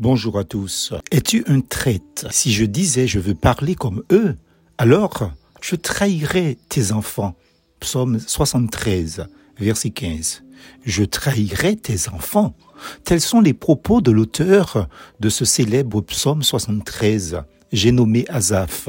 Bonjour à tous. Es-tu un traite Si je disais je veux parler comme eux, alors je trahirais tes enfants. Psaume 73, verset 15. Je trahirais tes enfants. Tels sont les propos de l'auteur de ce célèbre psaume 73 j'ai nommé Azaph,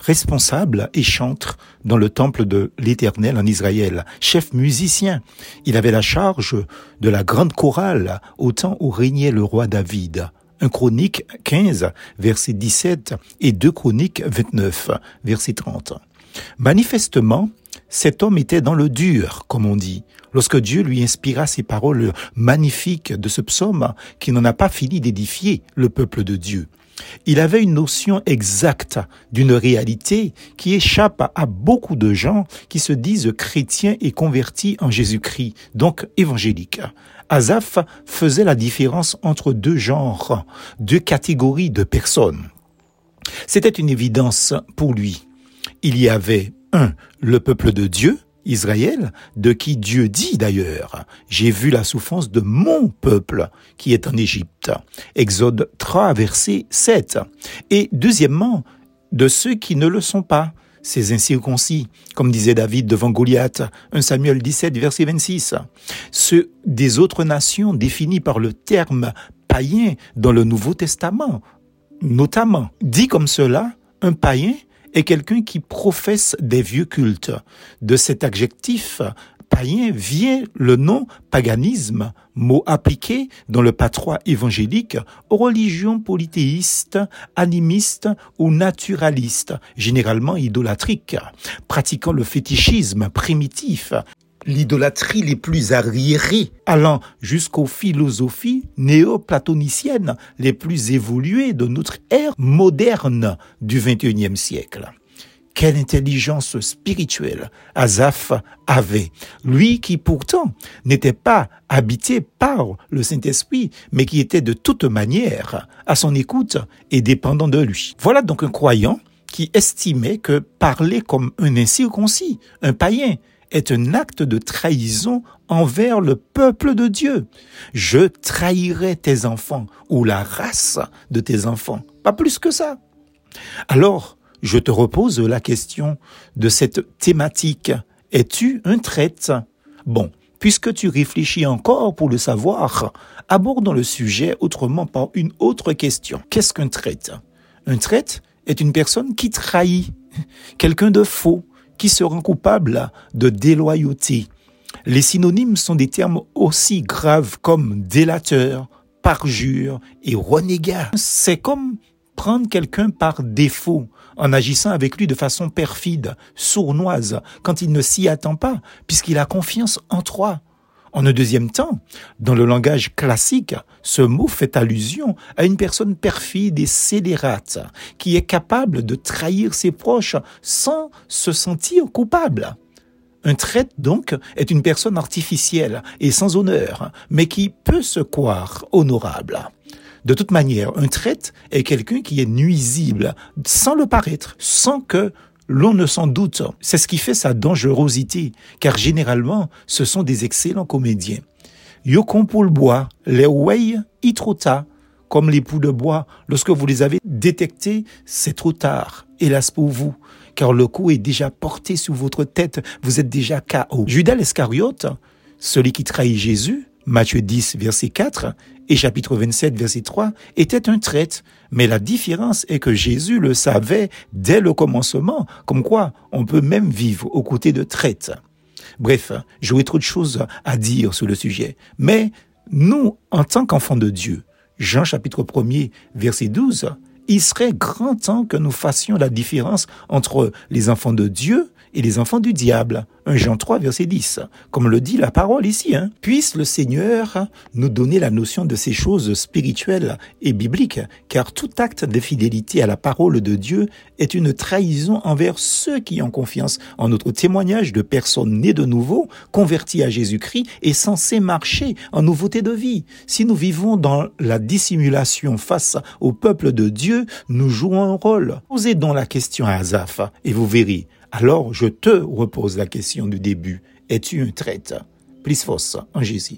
responsable et chantre dans le temple de l'Éternel en Israël, chef musicien. Il avait la charge de la grande chorale au temps où régnait le roi David. Un chronique 15, verset 17 et deux chroniques 29, verset 30. Manifestement, cet homme était dans le dur, comme on dit, lorsque Dieu lui inspira ces paroles magnifiques de ce psaume qui n'en a pas fini d'édifier le peuple de Dieu. Il avait une notion exacte d'une réalité qui échappe à beaucoup de gens qui se disent chrétiens et convertis en Jésus-Christ, donc évangéliques. Azaph faisait la différence entre deux genres, deux catégories de personnes. C'était une évidence pour lui. Il y avait un, le peuple de Dieu, Israël, de qui Dieu dit d'ailleurs, j'ai vu la souffrance de mon peuple qui est en Égypte. Exode 3, verset 7. Et deuxièmement, de ceux qui ne le sont pas, ces incirconcis, comme disait David devant Goliath, 1 Samuel 17, verset 26. Ceux des autres nations définis par le terme païen dans le Nouveau Testament, notamment. Dit comme cela, un païen est quelqu'un qui professe des vieux cultes. De cet adjectif païen vient le nom paganisme, mot appliqué dans le patois évangélique aux religions polythéistes, animistes ou naturalistes, généralement idolatriques, pratiquant le fétichisme primitif, l'idolâtrie les plus arriérées, allant jusqu'aux philosophies néo-platoniciennes les plus évoluées de notre ère moderne du XXIe siècle. Quelle intelligence spirituelle Azaph avait, lui qui pourtant n'était pas habité par le Saint-Esprit, mais qui était de toute manière à son écoute et dépendant de lui. Voilà donc un croyant qui estimait que parler comme un incirconcis, un païen, est un acte de trahison envers le peuple de Dieu. Je trahirai tes enfants ou la race de tes enfants. Pas plus que ça. Alors, je te repose la question de cette thématique. Es-tu un traite Bon, puisque tu réfléchis encore pour le savoir, abordons le sujet autrement par une autre question. Qu'est-ce qu'un traite Un traite est une personne qui trahit, quelqu'un de faux, qui se rend coupable de déloyauté. Les synonymes sont des termes aussi graves comme délateur, parjure et renégat. C'est comme prendre quelqu'un par défaut en agissant avec lui de façon perfide, sournoise, quand il ne s'y attend pas, puisqu'il a confiance en toi. En un deuxième temps, dans le langage classique, ce mot fait allusion à une personne perfide et scélérate qui est capable de trahir ses proches sans se sentir coupable. Un traître, donc, est une personne artificielle et sans honneur, mais qui peut se croire honorable. De toute manière, un traître est quelqu'un qui est nuisible sans le paraître, sans que l'on ne s'en doute. C'est ce qui fait sa dangerosité, car généralement, ce sont des excellents comédiens. Yokon pour le bois, les way itrota, comme les poux de bois, lorsque vous les avez détectés, c'est trop tard, hélas pour vous, car le coup est déjà porté sous votre tête, vous êtes déjà KO. Judas l'Escariote, celui qui trahit Jésus, Matthieu 10, verset 4 et chapitre 27, verset 3, était un traître. Mais la différence est que Jésus le savait dès le commencement, comme quoi on peut même vivre aux côtés de traîtres. Bref, j'aurais trop de choses à dire sur le sujet. Mais nous, en tant qu'enfants de Dieu, Jean chapitre 1 verset 12, il serait grand temps que nous fassions la différence entre les enfants de Dieu et les enfants du diable. 1 Jean 3, verset 10, comme le dit la parole ici. Hein. Puisse le Seigneur nous donner la notion de ces choses spirituelles et bibliques, car tout acte de fidélité à la parole de Dieu est une trahison envers ceux qui ont confiance en notre témoignage de personnes nées de nouveau, converties à Jésus-Christ et censées marcher en nouveauté de vie. Si nous vivons dans la dissimulation face au peuple de Dieu, nous jouons un rôle. Posez donc la question à Azaph et vous verrez alors je te repose la question du début. Es-tu un traître? Plus force en Jésus.